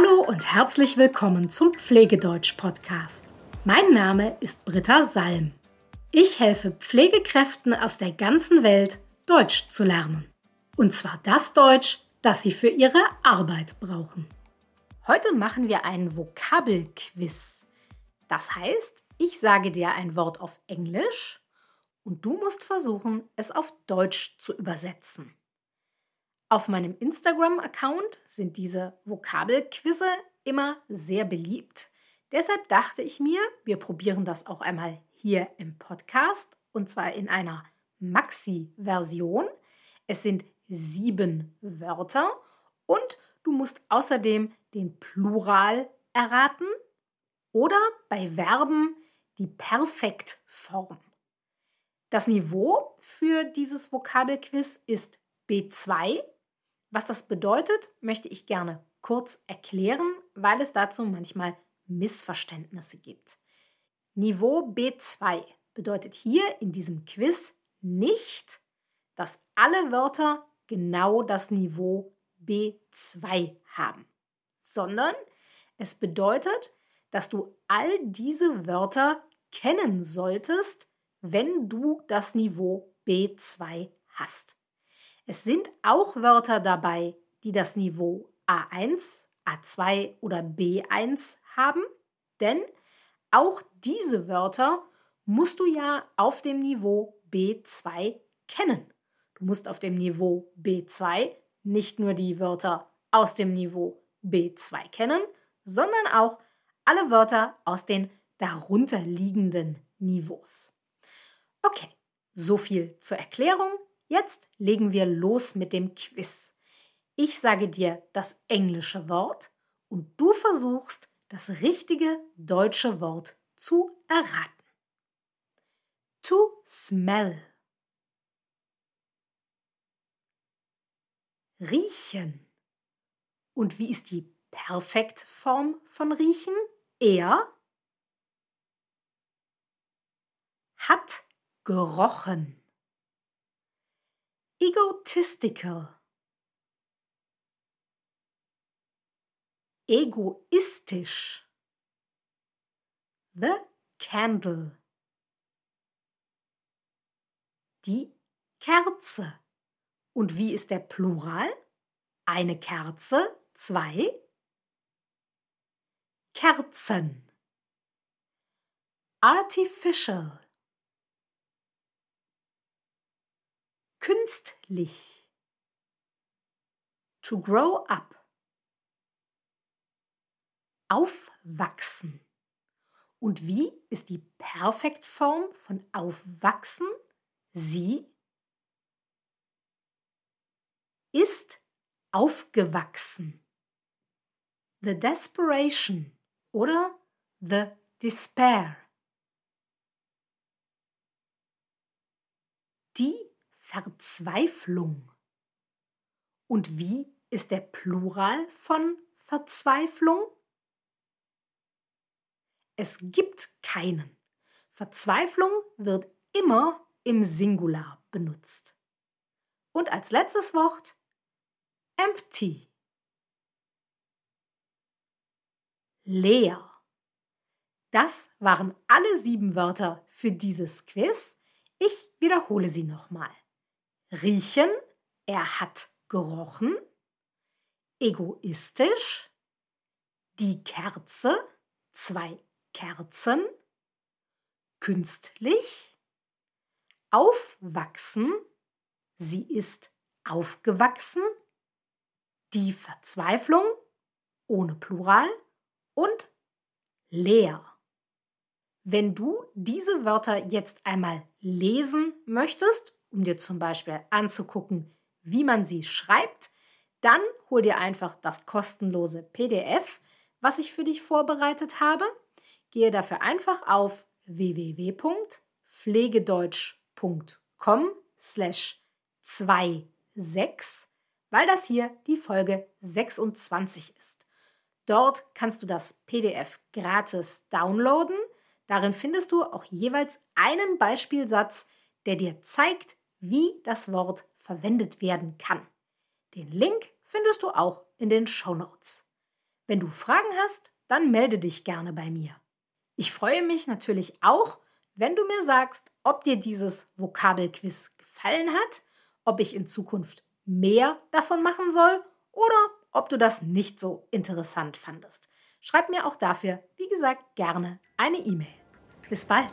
Hallo und herzlich willkommen zum Pflegedeutsch-Podcast. Mein Name ist Britta Salm. Ich helfe Pflegekräften aus der ganzen Welt, Deutsch zu lernen. Und zwar das Deutsch, das sie für ihre Arbeit brauchen. Heute machen wir einen Vokabelquiz. Das heißt, ich sage dir ein Wort auf Englisch und du musst versuchen, es auf Deutsch zu übersetzen. Auf meinem Instagram-Account sind diese Vokabelquizze immer sehr beliebt. Deshalb dachte ich mir, wir probieren das auch einmal hier im Podcast und zwar in einer Maxi-Version. Es sind sieben Wörter und du musst außerdem den Plural erraten oder bei Verben die Perfektform. Das Niveau für dieses Vokabelquiz ist B2 was das bedeutet, möchte ich gerne kurz erklären, weil es dazu manchmal Missverständnisse gibt. Niveau B2 bedeutet hier in diesem Quiz nicht, dass alle Wörter genau das Niveau B2 haben, sondern es bedeutet, dass du all diese Wörter kennen solltest, wenn du das Niveau B2 hast. Es sind auch Wörter dabei, die das Niveau A1, A2 oder B1 haben, denn auch diese Wörter musst du ja auf dem Niveau B2 kennen. Du musst auf dem Niveau B2 nicht nur die Wörter aus dem Niveau B2 kennen, sondern auch alle Wörter aus den darunterliegenden Niveaus. Okay, so viel zur Erklärung. Jetzt legen wir los mit dem Quiz. Ich sage dir das englische Wort und du versuchst, das richtige deutsche Wort zu erraten. To smell. Riechen. Und wie ist die Perfektform von riechen? Er hat gerochen egotistical, egoistisch, the candle, die Kerze. Und wie ist der Plural? Eine Kerze, zwei Kerzen. Artificial künstlich. To grow up. Aufwachsen. Und wie ist die Perfektform von aufwachsen? Sie ist aufgewachsen. The desperation oder the despair. Die Verzweiflung. Und wie ist der Plural von Verzweiflung? Es gibt keinen. Verzweiflung wird immer im Singular benutzt. Und als letztes Wort empty. Leer. Das waren alle sieben Wörter für dieses Quiz. Ich wiederhole sie nochmal riechen, er hat gerochen, egoistisch, die Kerze, zwei Kerzen, künstlich, aufwachsen, sie ist aufgewachsen, die Verzweiflung ohne Plural und leer. Wenn du diese Wörter jetzt einmal lesen möchtest um dir zum Beispiel anzugucken, wie man sie schreibt, dann hol dir einfach das kostenlose PDF, was ich für dich vorbereitet habe. Gehe dafür einfach auf www.pflegedeutsch.com slash 26, weil das hier die Folge 26 ist. Dort kannst du das PDF gratis downloaden. Darin findest du auch jeweils einen Beispielsatz, der dir zeigt, wie das Wort verwendet werden kann. Den Link findest du auch in den Show Notes. Wenn du Fragen hast, dann melde dich gerne bei mir. Ich freue mich natürlich auch, wenn du mir sagst, ob dir dieses Vokabelquiz gefallen hat, ob ich in Zukunft mehr davon machen soll oder ob du das nicht so interessant fandest. Schreib mir auch dafür, wie gesagt, gerne eine E-Mail. Bis bald!